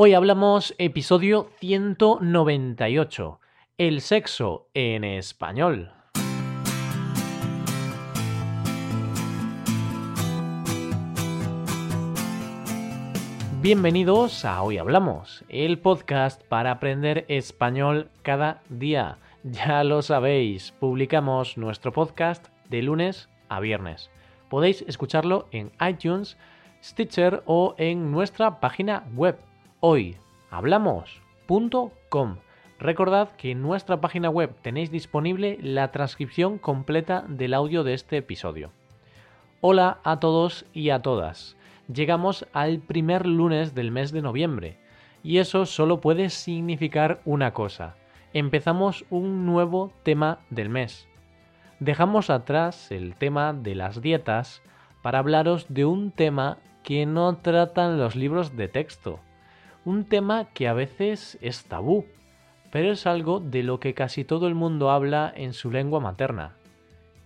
Hoy hablamos episodio 198, el sexo en español. Bienvenidos a Hoy Hablamos, el podcast para aprender español cada día. Ya lo sabéis, publicamos nuestro podcast de lunes a viernes. Podéis escucharlo en iTunes, Stitcher o en nuestra página web hoyhablamos.com. Recordad que en nuestra página web tenéis disponible la transcripción completa del audio de este episodio. Hola a todos y a todas. Llegamos al primer lunes del mes de noviembre y eso solo puede significar una cosa. Empezamos un nuevo tema del mes. Dejamos atrás el tema de las dietas para hablaros de un tema que no tratan los libros de texto un tema que a veces es tabú, pero es algo de lo que casi todo el mundo habla en su lengua materna.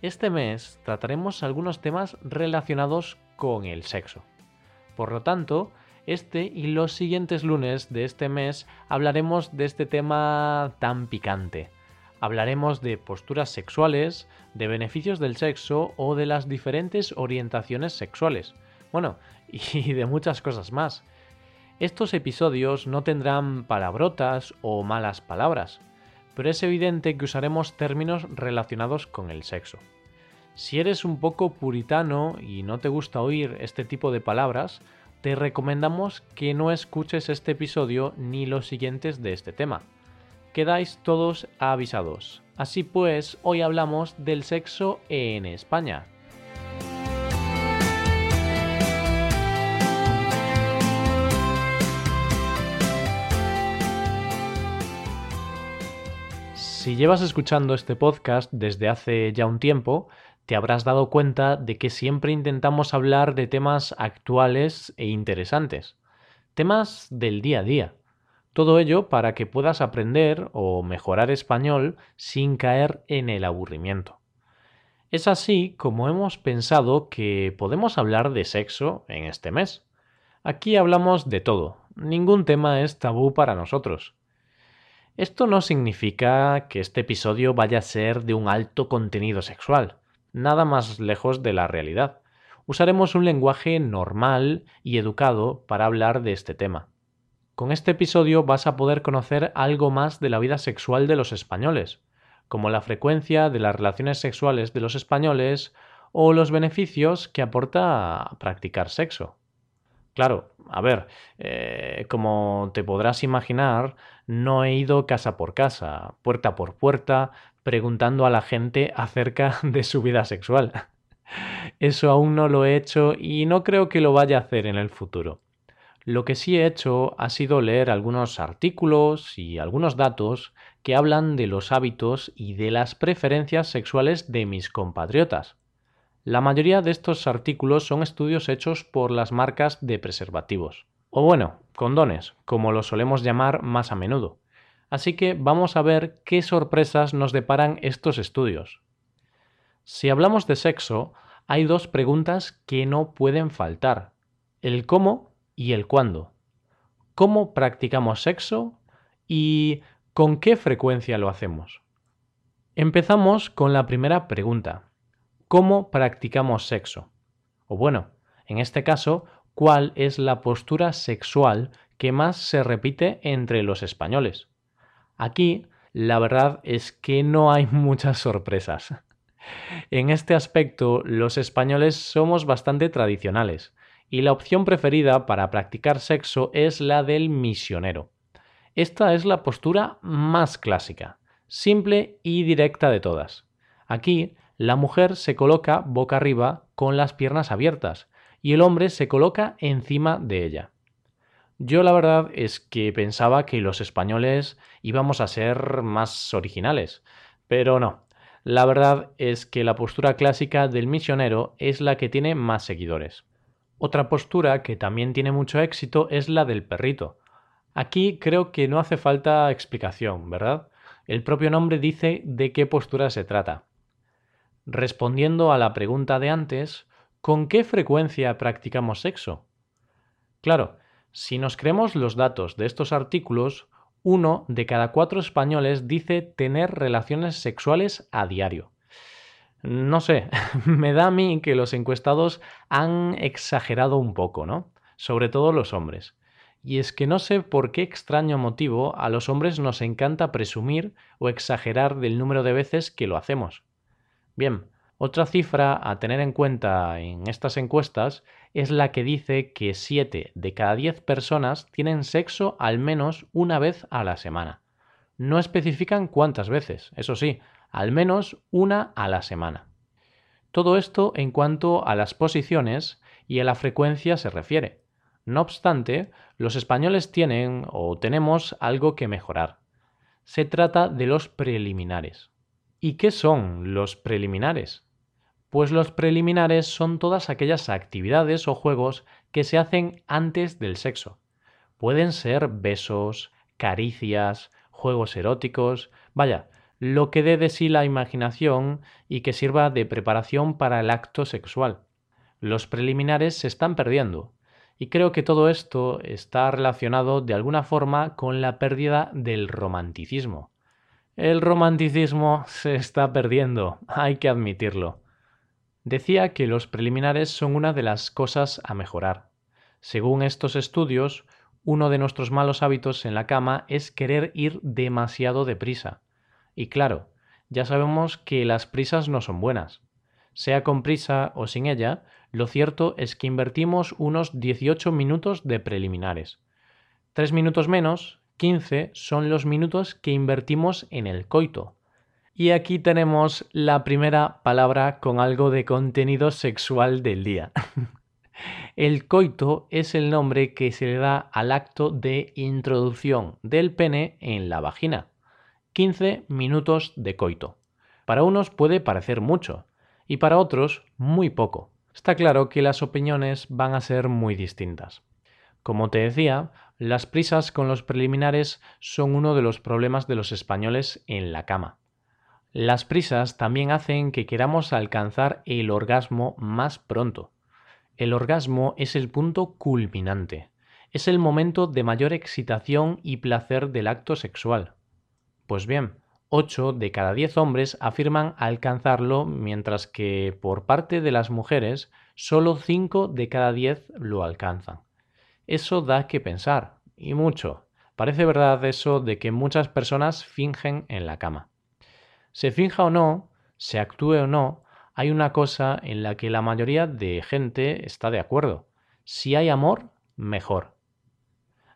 Este mes trataremos algunos temas relacionados con el sexo. Por lo tanto, este y los siguientes lunes de este mes hablaremos de este tema tan picante. Hablaremos de posturas sexuales, de beneficios del sexo o de las diferentes orientaciones sexuales. Bueno, y de muchas cosas más. Estos episodios no tendrán palabrotas o malas palabras, pero es evidente que usaremos términos relacionados con el sexo. Si eres un poco puritano y no te gusta oír este tipo de palabras, te recomendamos que no escuches este episodio ni los siguientes de este tema. Quedáis todos avisados. Así pues, hoy hablamos del sexo en España. Si llevas escuchando este podcast desde hace ya un tiempo, te habrás dado cuenta de que siempre intentamos hablar de temas actuales e interesantes, temas del día a día. Todo ello para que puedas aprender o mejorar español sin caer en el aburrimiento. Es así como hemos pensado que podemos hablar de sexo en este mes. Aquí hablamos de todo, ningún tema es tabú para nosotros. Esto no significa que este episodio vaya a ser de un alto contenido sexual, nada más lejos de la realidad. Usaremos un lenguaje normal y educado para hablar de este tema. Con este episodio vas a poder conocer algo más de la vida sexual de los españoles, como la frecuencia de las relaciones sexuales de los españoles o los beneficios que aporta practicar sexo. Claro, a ver, eh, como te podrás imaginar, no he ido casa por casa, puerta por puerta, preguntando a la gente acerca de su vida sexual. Eso aún no lo he hecho y no creo que lo vaya a hacer en el futuro. Lo que sí he hecho ha sido leer algunos artículos y algunos datos que hablan de los hábitos y de las preferencias sexuales de mis compatriotas. La mayoría de estos artículos son estudios hechos por las marcas de preservativos. O bueno, condones, como los solemos llamar más a menudo. Así que vamos a ver qué sorpresas nos deparan estos estudios. Si hablamos de sexo, hay dos preguntas que no pueden faltar. El cómo y el cuándo. ¿Cómo practicamos sexo? y ¿con qué frecuencia lo hacemos? Empezamos con la primera pregunta cómo practicamos sexo. O bueno, en este caso, cuál es la postura sexual que más se repite entre los españoles. Aquí, la verdad es que no hay muchas sorpresas. En este aspecto, los españoles somos bastante tradicionales, y la opción preferida para practicar sexo es la del misionero. Esta es la postura más clásica, simple y directa de todas. Aquí la mujer se coloca boca arriba con las piernas abiertas y el hombre se coloca encima de ella. Yo la verdad es que pensaba que los españoles íbamos a ser más originales, pero no. La verdad es que la postura clásica del misionero es la que tiene más seguidores. Otra postura que también tiene mucho éxito es la del perrito. Aquí creo que no hace falta explicación, ¿verdad? El propio nombre dice de qué postura se trata. Respondiendo a la pregunta de antes, ¿con qué frecuencia practicamos sexo? Claro, Si nos creemos los datos de estos artículos, uno de cada cuatro españoles dice tener relaciones sexuales a diario. No sé, me da a mí que los encuestados han exagerado un poco, ¿no? Sobre todo los hombres. Y es que no sé por qué extraño motivo a los hombres nos encanta presumir o exagerar del número de veces que lo hacemos. Bien, otra cifra a tener en cuenta en estas encuestas es la que dice que 7 de cada 10 personas tienen sexo al menos una vez a la semana. No especifican cuántas veces, eso sí, al menos una a la semana. Todo esto en cuanto a las posiciones y a la frecuencia se refiere. No obstante, los españoles tienen o tenemos algo que mejorar. Se trata de los preliminares. ¿Y qué son los preliminares? Pues los preliminares son todas aquellas actividades o juegos que se hacen antes del sexo. Pueden ser besos, caricias, juegos eróticos, vaya, lo que dé de sí la imaginación y que sirva de preparación para el acto sexual. Los preliminares se están perdiendo y creo que todo esto está relacionado de alguna forma con la pérdida del romanticismo. El romanticismo se está perdiendo, hay que admitirlo. Decía que los preliminares son una de las cosas a mejorar. Según estos estudios, uno de nuestros malos hábitos en la cama es querer ir demasiado deprisa. Y claro, ya sabemos que las prisas no son buenas. Sea con prisa o sin ella, lo cierto es que invertimos unos 18 minutos de preliminares. Tres minutos menos, 15, son los minutos que invertimos en el coito. Y aquí tenemos la primera palabra con algo de contenido sexual del día. el coito es el nombre que se le da al acto de introducción del pene en la vagina. 15 minutos de coito. Para unos puede parecer mucho y para otros muy poco está claro que las opiniones van a ser muy distintas. Como te decía, las prisas con los preliminares son uno de los problemas de los españoles en la cama. Las prisas también hacen que queramos alcanzar el orgasmo más pronto. El orgasmo es el punto culminante, es el momento de mayor excitación y placer del acto sexual. Pues bien, 8 de cada 10 hombres afirman alcanzarlo, mientras que por parte de las mujeres solo 5 de cada 10 lo alcanzan. Eso da que pensar, y mucho. Parece verdad eso de que muchas personas fingen en la cama. Se finja o no, se actúe o no, hay una cosa en la que la mayoría de gente está de acuerdo. Si hay amor, mejor.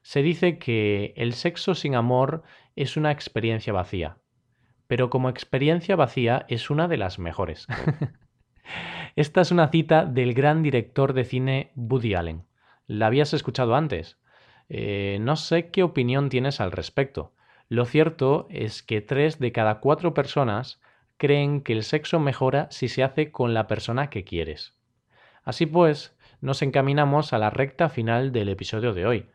Se dice que el sexo sin amor es una experiencia vacía pero como experiencia vacía es una de las mejores. Esta es una cita del gran director de cine Woody Allen. ¿La habías escuchado antes? Eh, no sé qué opinión tienes al respecto. Lo cierto es que tres de cada cuatro personas creen que el sexo mejora si se hace con la persona que quieres. Así pues, nos encaminamos a la recta final del episodio de hoy.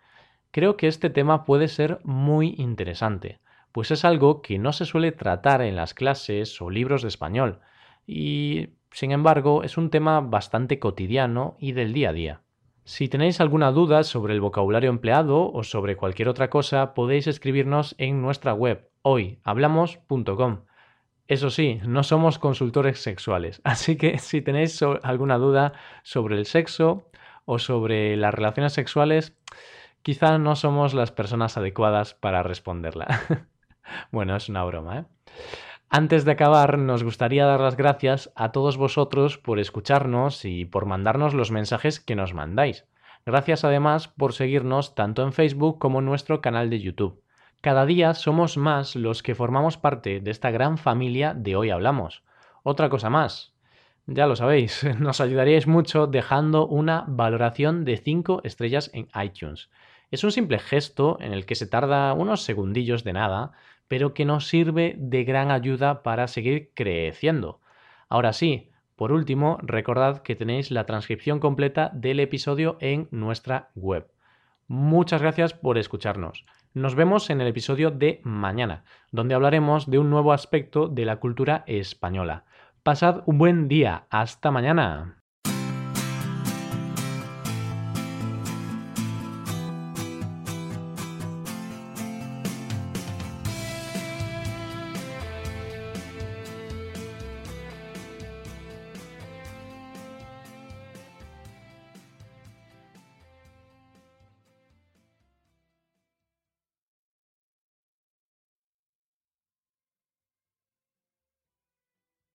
Creo que este tema puede ser muy interesante pues es algo que no se suele tratar en las clases o libros de español, y sin embargo es un tema bastante cotidiano y del día a día. Si tenéis alguna duda sobre el vocabulario empleado o sobre cualquier otra cosa, podéis escribirnos en nuestra web hoyhablamos.com. Eso sí, no somos consultores sexuales, así que si tenéis alguna duda sobre el sexo o sobre las relaciones sexuales, quizá no somos las personas adecuadas para responderla. bueno, es una broma, ¿eh? Antes de acabar, nos gustaría dar las gracias a todos vosotros por escucharnos y por mandarnos los mensajes que nos mandáis. Gracias además por seguirnos tanto en Facebook como en nuestro canal de YouTube. Cada día somos más los que formamos parte de esta gran familia de Hoy Hablamos. Otra cosa más. Ya lo sabéis, nos ayudaríais mucho dejando una valoración de 5 estrellas en iTunes. Es un simple gesto en el que se tarda unos segundillos de nada, pero que nos sirve de gran ayuda para seguir creciendo. Ahora sí, por último, recordad que tenéis la transcripción completa del episodio en nuestra web. Muchas gracias por escucharnos. Nos vemos en el episodio de mañana, donde hablaremos de un nuevo aspecto de la cultura española. Pasad un buen día. Hasta mañana.